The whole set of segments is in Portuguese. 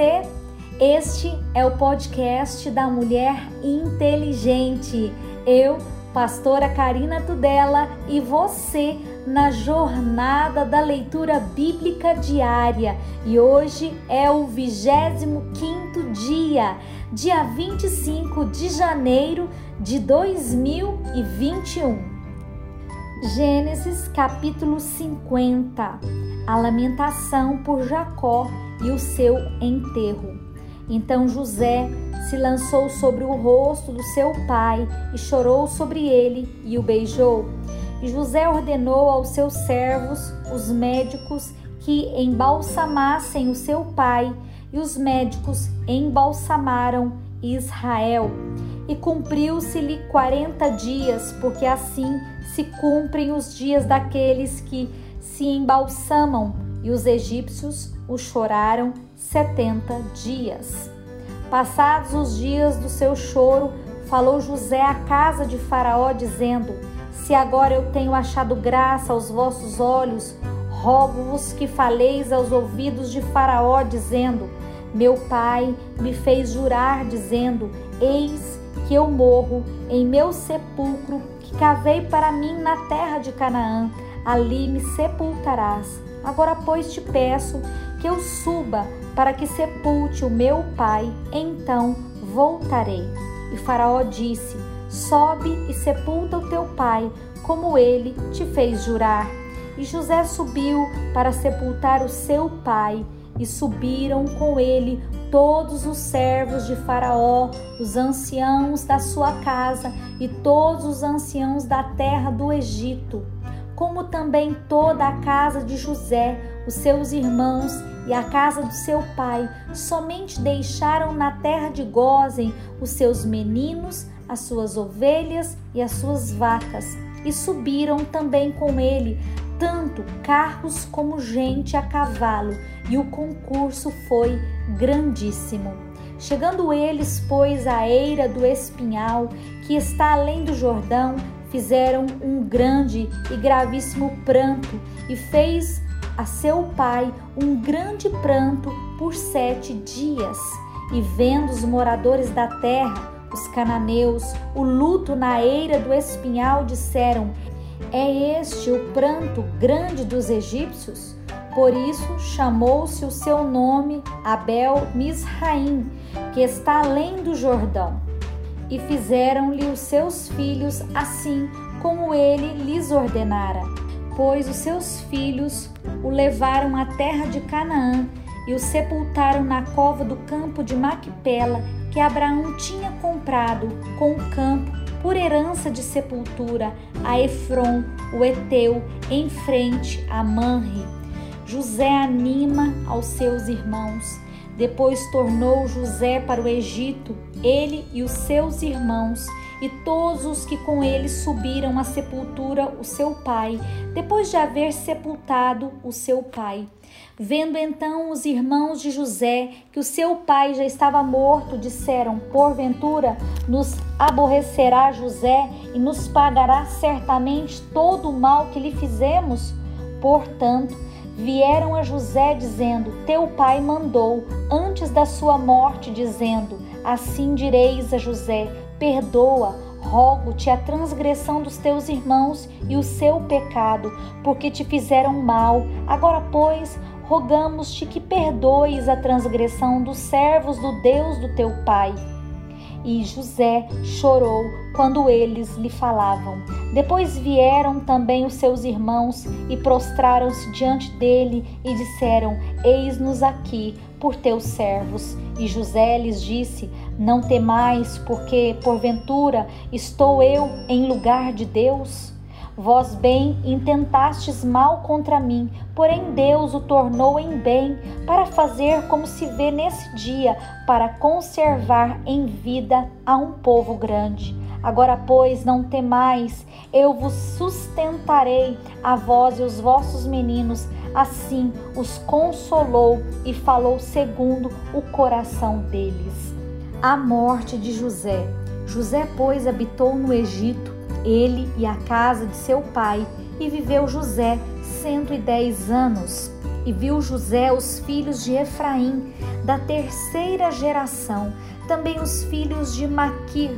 você? Este é o podcast da Mulher Inteligente. Eu, pastora Karina Tudela, e você na jornada da leitura bíblica diária. E hoje é o 25 dia, dia 25 de janeiro de 2021. Gênesis capítulo 50 A lamentação por Jacó e o seu enterro. Então José se lançou sobre o rosto do seu pai e chorou sobre ele e o beijou. E José ordenou aos seus servos, os médicos, que embalsamassem o seu pai, e os médicos embalsamaram Israel. E cumpriu-se-lhe quarenta dias, porque assim se cumprem os dias daqueles que se embalsamam, e os egípcios o choraram setenta dias. Passados os dias do seu choro, falou José à casa de Faraó, dizendo: Se agora eu tenho achado graça aos vossos olhos, rogo-vos que faleis aos ouvidos de Faraó, dizendo: Meu pai me fez jurar, dizendo: Eis que eu morro em meu sepulcro que cavei para mim na terra de Canaã, ali me sepultarás. Agora, pois, te peço que eu suba para que sepulte o meu pai, então voltarei. E Faraó disse: Sobe e sepulta o teu pai, como ele te fez jurar. E José subiu para sepultar o seu pai, e subiram com ele todos os servos de Faraó, os anciãos da sua casa e todos os anciãos da terra do Egito, como também toda a casa de José, os seus irmãos e a casa do seu pai. Somente deixaram na terra de Gozem os seus meninos, as suas ovelhas e as suas vacas, e subiram também com ele tanto carros como gente a cavalo, e o concurso foi grandíssimo. Chegando eles, pois, à eira do espinhal, que está além do Jordão, fizeram um grande e gravíssimo pranto, e fez a seu pai um grande pranto por sete dias. E vendo os moradores da terra, os cananeus, o luto na eira do espinhal, disseram: é este o pranto grande dos egípcios? Por isso chamou-se o seu nome Abel Misraim, que está além do Jordão. E fizeram-lhe os seus filhos assim como ele lhes ordenara. Pois os seus filhos o levaram à terra de Canaã e o sepultaram na cova do campo de Maquipela, que Abraão tinha comprado com o campo por herança de sepultura a Efron, o Eteu, em frente a Manre. José anima aos seus irmãos. Depois tornou José para o Egito, ele e os seus irmãos, e todos os que com ele subiram à sepultura o seu pai, depois de haver sepultado o seu pai. Vendo então os irmãos de José que o seu pai já estava morto, disseram: Porventura nos aborrecerá José e nos pagará certamente todo o mal que lhe fizemos? Portanto, vieram a José dizendo: Teu pai mandou antes da sua morte, dizendo: Assim direis a José: Perdoa, rogo-te a transgressão dos teus irmãos e o seu pecado, porque te fizeram mal. Agora, pois, rogamos-te que perdoes a transgressão dos servos do Deus do teu pai. E José chorou quando eles lhe falavam. Depois vieram também os seus irmãos e prostraram-se diante dele e disseram: Eis-nos aqui por teus servos. E José lhes disse: Não temais, porque porventura estou eu em lugar de Deus? Vós bem intentastes mal contra mim, porém Deus o tornou em bem, para fazer como se vê nesse dia, para conservar em vida a um povo grande. Agora, pois, não temais, eu vos sustentarei, a vós e os vossos meninos. Assim os consolou e falou segundo o coração deles. A morte de José. José, pois, habitou no Egito ele e a casa de seu pai, e viveu José cento e dez anos. E viu José os filhos de Efraim, da terceira geração, também os filhos de Maquir,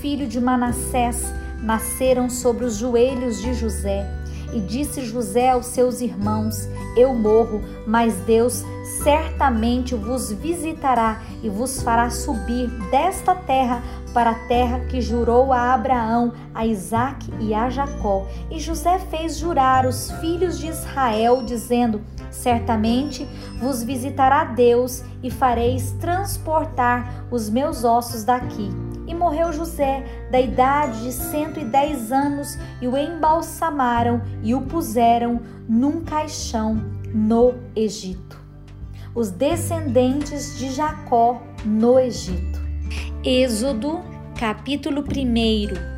filho de Manassés, nasceram sobre os joelhos de José. E disse José aos seus irmãos: Eu morro, mas Deus certamente vos visitará e vos fará subir desta terra para a terra que jurou a Abraão, a Isaque e a Jacó. E José fez jurar os filhos de Israel, dizendo: Certamente vos visitará Deus e fareis transportar os meus ossos daqui. E morreu José, da idade de cento e dez anos, e o embalsamaram e o puseram num caixão no Egito. Os descendentes de Jacó no Egito. Êxodo, capítulo 1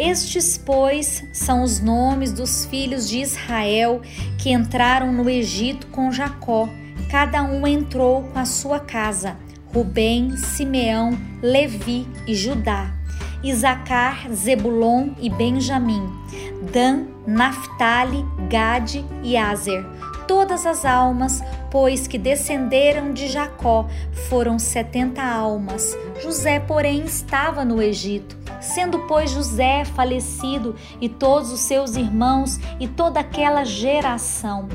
estes, pois, são os nomes dos filhos de Israel que entraram no Egito com Jacó. Cada um entrou com a sua casa: Rubem, Simeão, Levi e Judá. Isacar, Zebulon e Benjamim. Dan, Naphtali, Gade e Azer. Todas as almas, pois que descenderam de Jacó, foram setenta almas. José, porém, estava no Egito. Sendo, pois, José falecido e todos os seus irmãos e toda aquela geração,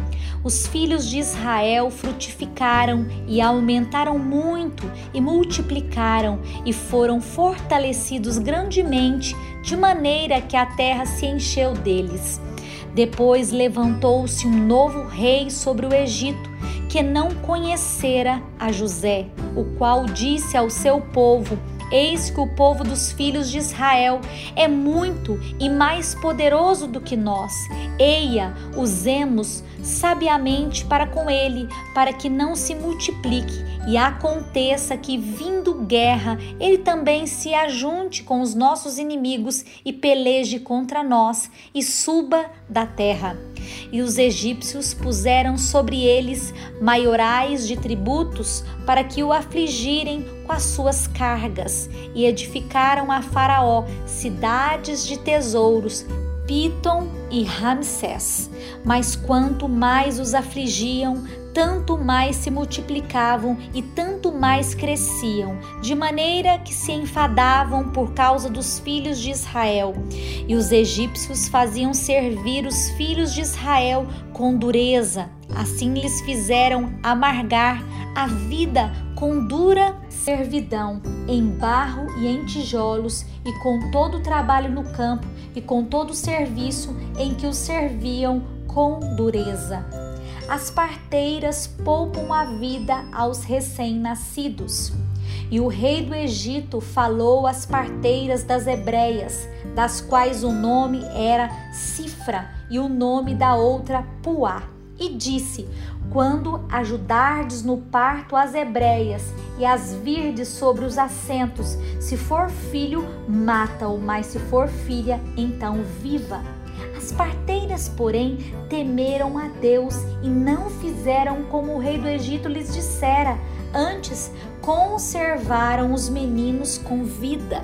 os filhos de Israel frutificaram e aumentaram muito e multiplicaram e foram fortalecidos grandemente, de maneira que a terra se encheu deles. Depois levantou-se um novo rei sobre o Egito, que não conhecera a José, o qual disse ao seu povo: Eis que o povo dos filhos de Israel é muito e mais poderoso do que nós. Eia, usemos sabiamente para com ele, para que não se multiplique e aconteça que, vindo guerra, ele também se ajunte com os nossos inimigos e peleje contra nós e suba da terra. E os egípcios puseram sobre eles maiorais de tributos para que o afligirem com as suas cargas, e edificaram a Faraó cidades de tesouros, Pitom e Ramsés. Mas quanto mais os afligiam, tanto mais se multiplicavam e tanto mais cresciam, de maneira que se enfadavam por causa dos filhos de Israel. E os egípcios faziam servir os filhos de Israel com dureza. Assim lhes fizeram amargar a vida com dura servidão, em barro e em tijolos, e com todo o trabalho no campo, e com todo o serviço em que os serviam com dureza. As parteiras poupam a vida aos recém-nascidos. E o rei do Egito falou às parteiras das hebreias, das quais o nome era Cifra e o nome da outra Puá, e disse: Quando ajudardes no parto as hebreias e as virdes sobre os assentos, se for filho, mata-o, mas se for filha, então viva. As parteiras, porém, temeram a Deus e não fizeram como o rei do Egito lhes dissera, antes conservaram os meninos com vida.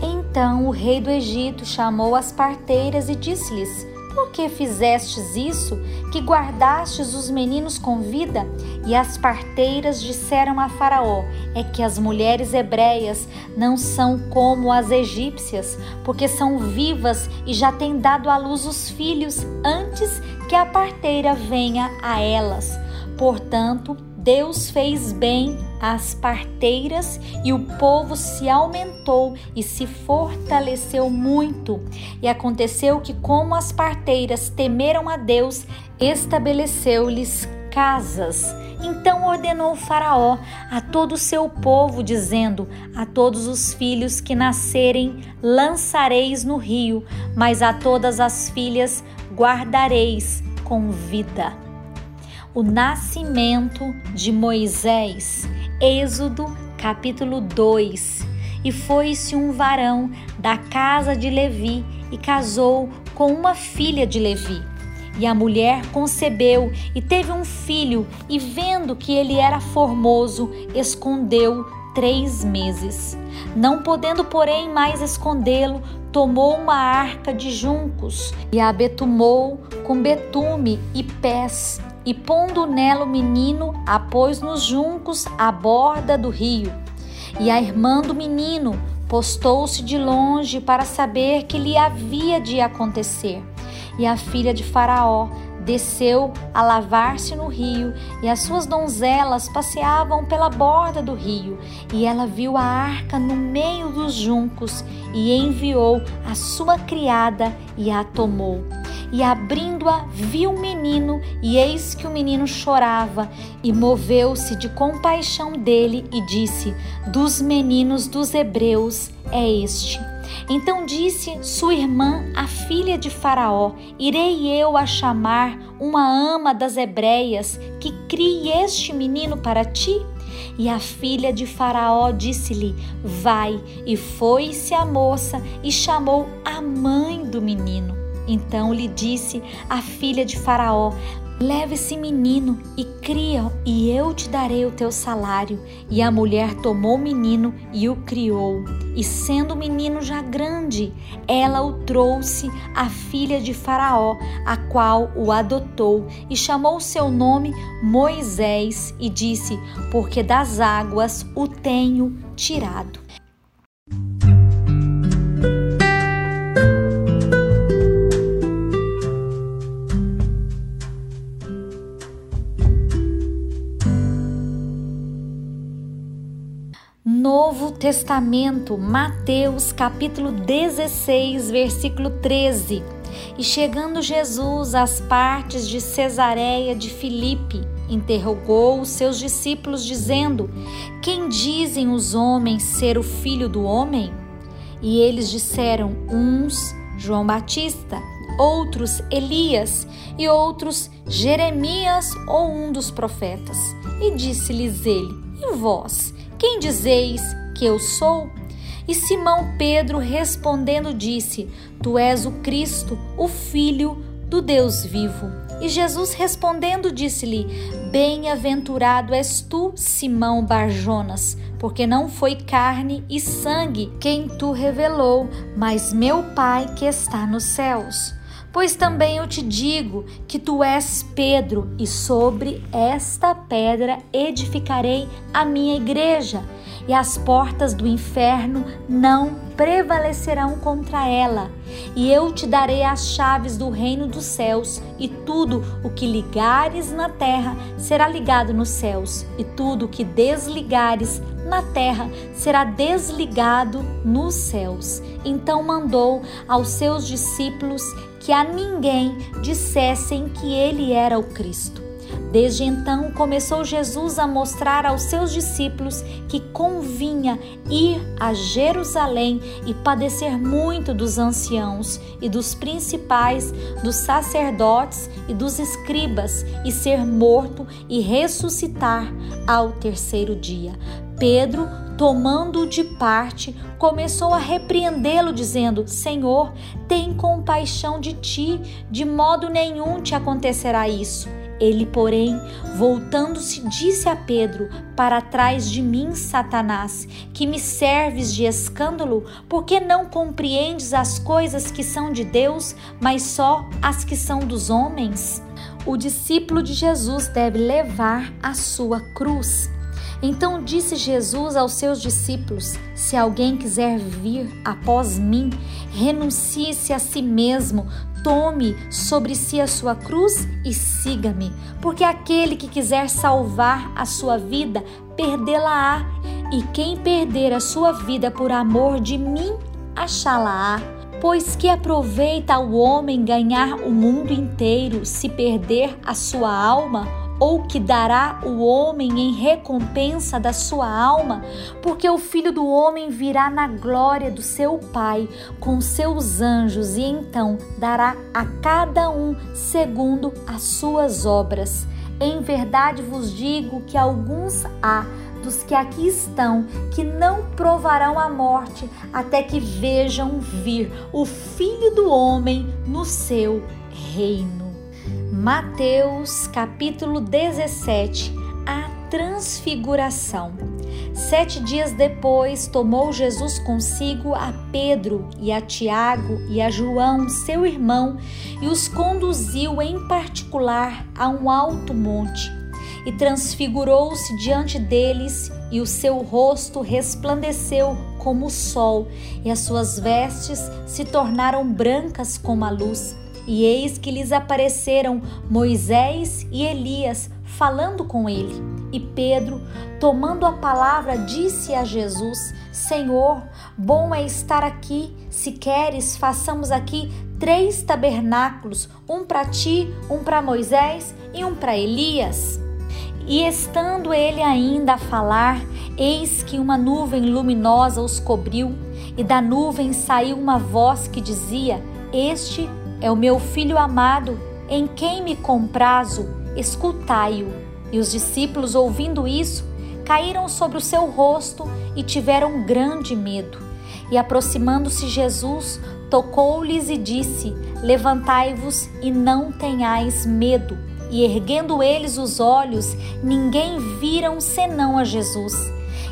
Então o rei do Egito chamou as parteiras e disse-lhes: por que fizestes isso, que guardastes os meninos com vida? E as parteiras disseram a Faraó: É que as mulheres hebreias não são como as egípcias, porque são vivas e já têm dado à luz os filhos antes que a parteira venha a elas. Portanto, Deus fez bem às parteiras e o povo se aumentou e se fortaleceu muito. E aconteceu que, como as parteiras temeram a Deus, estabeleceu-lhes casas. Então ordenou Faraó a todo o seu povo, dizendo: A todos os filhos que nascerem lançareis no rio, mas a todas as filhas guardareis com vida o nascimento de Moisés. Êxodo capítulo 2. E foi-se um varão da casa de Levi e casou com uma filha de Levi. E a mulher concebeu e teve um filho, e vendo que ele era formoso, escondeu três meses. Não podendo, porém, mais escondê-lo, tomou uma arca de juncos e a betumou com betume e pés e pondo nela o menino, a pôs nos juncos à borda do rio. E a irmã do menino postou-se de longe para saber que lhe havia de acontecer. E a filha de Faraó desceu a lavar-se no rio, e as suas donzelas passeavam pela borda do rio. E ela viu a arca no meio dos juncos, e enviou a sua criada e a tomou e abrindo-a, viu um menino, e eis que o menino chorava, e moveu-se de compaixão dele e disse: Dos meninos dos hebreus é este. Então disse sua irmã, a filha de Faraó: Irei eu a chamar uma ama das hebreias que crie este menino para ti? E a filha de Faraó disse-lhe: Vai. E foi-se a moça e chamou a mãe do menino. Então lhe disse a filha de Faraó: Leve esse menino e cria, e eu te darei o teu salário. E a mulher tomou o menino e o criou. E sendo o menino já grande, ela o trouxe à filha de Faraó, a qual o adotou, e chamou seu nome Moisés, e disse: Porque das águas o tenho tirado. Testamento, Mateus capítulo 16, versículo 13. E chegando Jesus às partes de Cesareia de Filipe, interrogou os seus discípulos, dizendo: Quem dizem os homens ser o filho do homem? E eles disseram: uns João Batista, outros Elias e outros Jeremias ou um dos profetas. E disse-lhes ele: E vós? Quem dizeis que eu sou? E Simão Pedro respondendo disse: Tu és o Cristo, o Filho do Deus vivo. E Jesus respondendo disse-lhe: Bem-aventurado és tu, Simão Barjonas, porque não foi carne e sangue quem tu revelou, mas meu Pai que está nos céus. Pois também eu te digo que tu és Pedro, e sobre esta pedra edificarei a minha igreja, e as portas do inferno não prevalecerão contra ela. E eu te darei as chaves do reino dos céus, e tudo o que ligares na terra será ligado nos céus, e tudo o que desligares na terra será desligado nos céus. Então mandou aos seus discípulos que a ninguém dissessem que ele era o Cristo. Desde então começou Jesus a mostrar aos seus discípulos que convinha ir a Jerusalém e padecer muito dos anciãos e dos principais, dos sacerdotes e dos escribas, e ser morto e ressuscitar ao terceiro dia. Pedro, tomando-o de parte, começou a repreendê-lo, dizendo: Senhor, tem compaixão de ti, de modo nenhum te acontecerá isso. Ele, porém, voltando-se, disse a Pedro: Para trás de mim, Satanás, que me serves de escândalo, porque não compreendes as coisas que são de Deus, mas só as que são dos homens? O discípulo de Jesus deve levar a sua cruz. Então disse Jesus aos seus discípulos: Se alguém quiser vir após mim, renuncie-se a si mesmo, tome sobre si a sua cruz e siga-me. Porque aquele que quiser salvar a sua vida, perdê-la-á, e quem perder a sua vida por amor de mim, achá-la-á. Pois que aproveita o homem ganhar o mundo inteiro se perder a sua alma? Ou que dará o homem em recompensa da sua alma, porque o filho do homem virá na glória do seu Pai com seus anjos e então dará a cada um segundo as suas obras. Em verdade vos digo que alguns há dos que aqui estão que não provarão a morte até que vejam vir o Filho do Homem no seu reino. Mateus capítulo 17 A Transfiguração. Sete dias depois, tomou Jesus consigo a Pedro e a Tiago e a João, seu irmão, e os conduziu em particular a um alto monte. E transfigurou-se diante deles, e o seu rosto resplandeceu como o sol, e as suas vestes se tornaram brancas como a luz. E eis que lhes apareceram Moisés e Elias falando com ele. E Pedro, tomando a palavra, disse a Jesus: Senhor, bom é estar aqui. Se queres, façamos aqui três tabernáculos: um para ti, um para Moisés e um para Elias. E estando ele ainda a falar, eis que uma nuvem luminosa os cobriu, e da nuvem saiu uma voz que dizia: Este é o meu filho amado, em quem me comprazo escutai-o. E os discípulos, ouvindo isso, caíram sobre o seu rosto e tiveram grande medo. E aproximando-se Jesus, tocou-lhes e disse: Levantai-vos e não tenhais medo. E erguendo eles os olhos, ninguém viram senão a Jesus.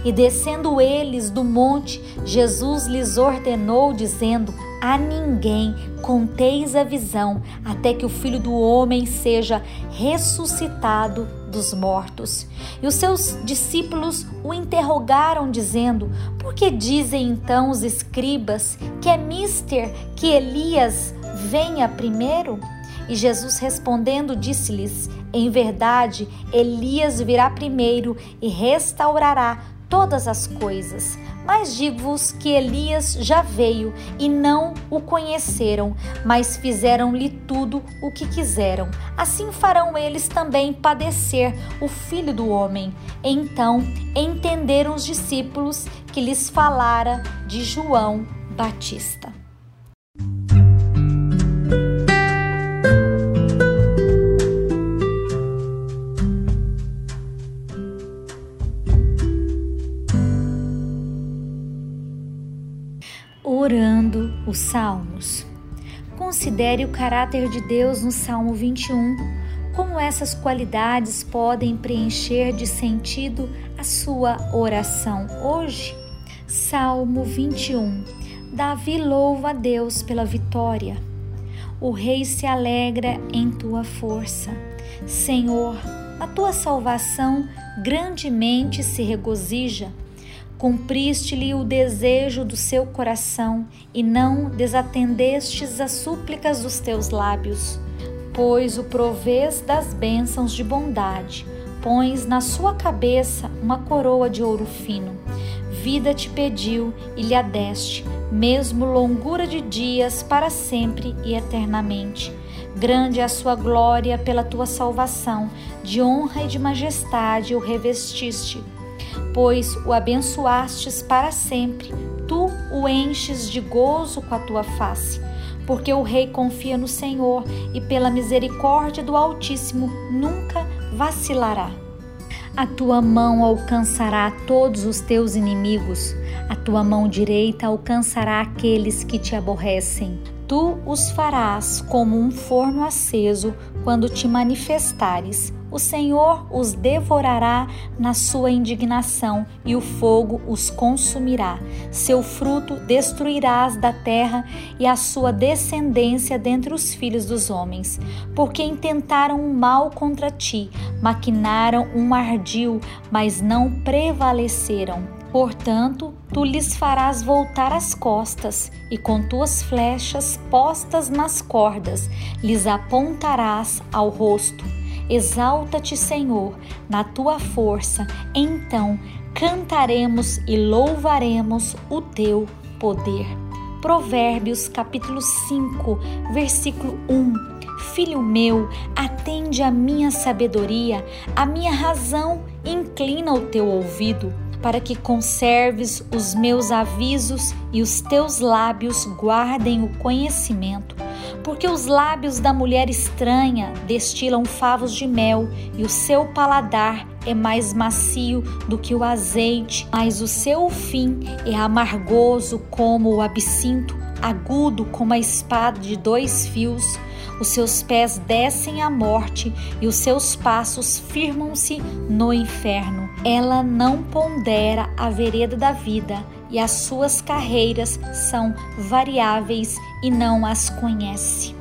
E descendo eles do monte, Jesus lhes ordenou, dizendo: A ninguém conteis a visão, até que o filho do homem seja ressuscitado dos mortos. E os seus discípulos o interrogaram, dizendo: Por que dizem então os escribas que é mister que Elias venha primeiro? E Jesus respondendo disse-lhes: Em verdade, Elias virá primeiro e restaurará todas as coisas. Mas digo-vos que Elias já veio e não o conheceram, mas fizeram-lhe tudo o que quiseram. Assim farão eles também padecer o filho do homem. Então entenderam os discípulos que lhes falara de João Batista. Salmos. Considere o caráter de Deus no Salmo 21. Como essas qualidades podem preencher de sentido a sua oração hoje? Salmo 21. Davi louva a Deus pela vitória. O rei se alegra em tua força. Senhor, a tua salvação grandemente se regozija Cumpriste-lhe o desejo do seu coração e não desatendestes as súplicas dos teus lábios, pois o provês das bênçãos de bondade, pões na sua cabeça uma coroa de ouro fino. Vida te pediu e lhe adeste, mesmo longura de dias para sempre e eternamente. Grande é a sua glória pela tua salvação, de honra e de majestade o revestiste pois o abençoastes para sempre, tu o enches de gozo com a tua face. Porque o rei confia no Senhor e pela misericórdia do Altíssimo nunca vacilará. A tua mão alcançará todos os teus inimigos, a tua mão direita alcançará aqueles que te aborrecem. Tu os farás como um forno aceso quando te manifestares o Senhor os devorará na sua indignação e o fogo os consumirá. Seu fruto destruirás da terra e a sua descendência dentre os filhos dos homens, porque intentaram um mal contra ti, maquinaram um ardil, mas não prevaleceram. Portanto, tu lhes farás voltar as costas, e com tuas flechas postas nas cordas, lhes apontarás ao rosto Exalta-te, Senhor, na tua força, então cantaremos e louvaremos o teu poder. Provérbios capítulo 5, versículo 1. Filho meu, atende a minha sabedoria, a minha razão inclina o teu ouvido para que conserves os meus avisos e os teus lábios guardem o conhecimento. Porque os lábios da mulher estranha destilam favos de mel, e o seu paladar é mais macio do que o azeite, mas o seu fim é amargoso como o absinto, agudo como a espada de dois fios. Os seus pés descem à morte e os seus passos firmam-se no inferno. Ela não pondera a vereda da vida e as suas carreiras são variáveis e não as conhece.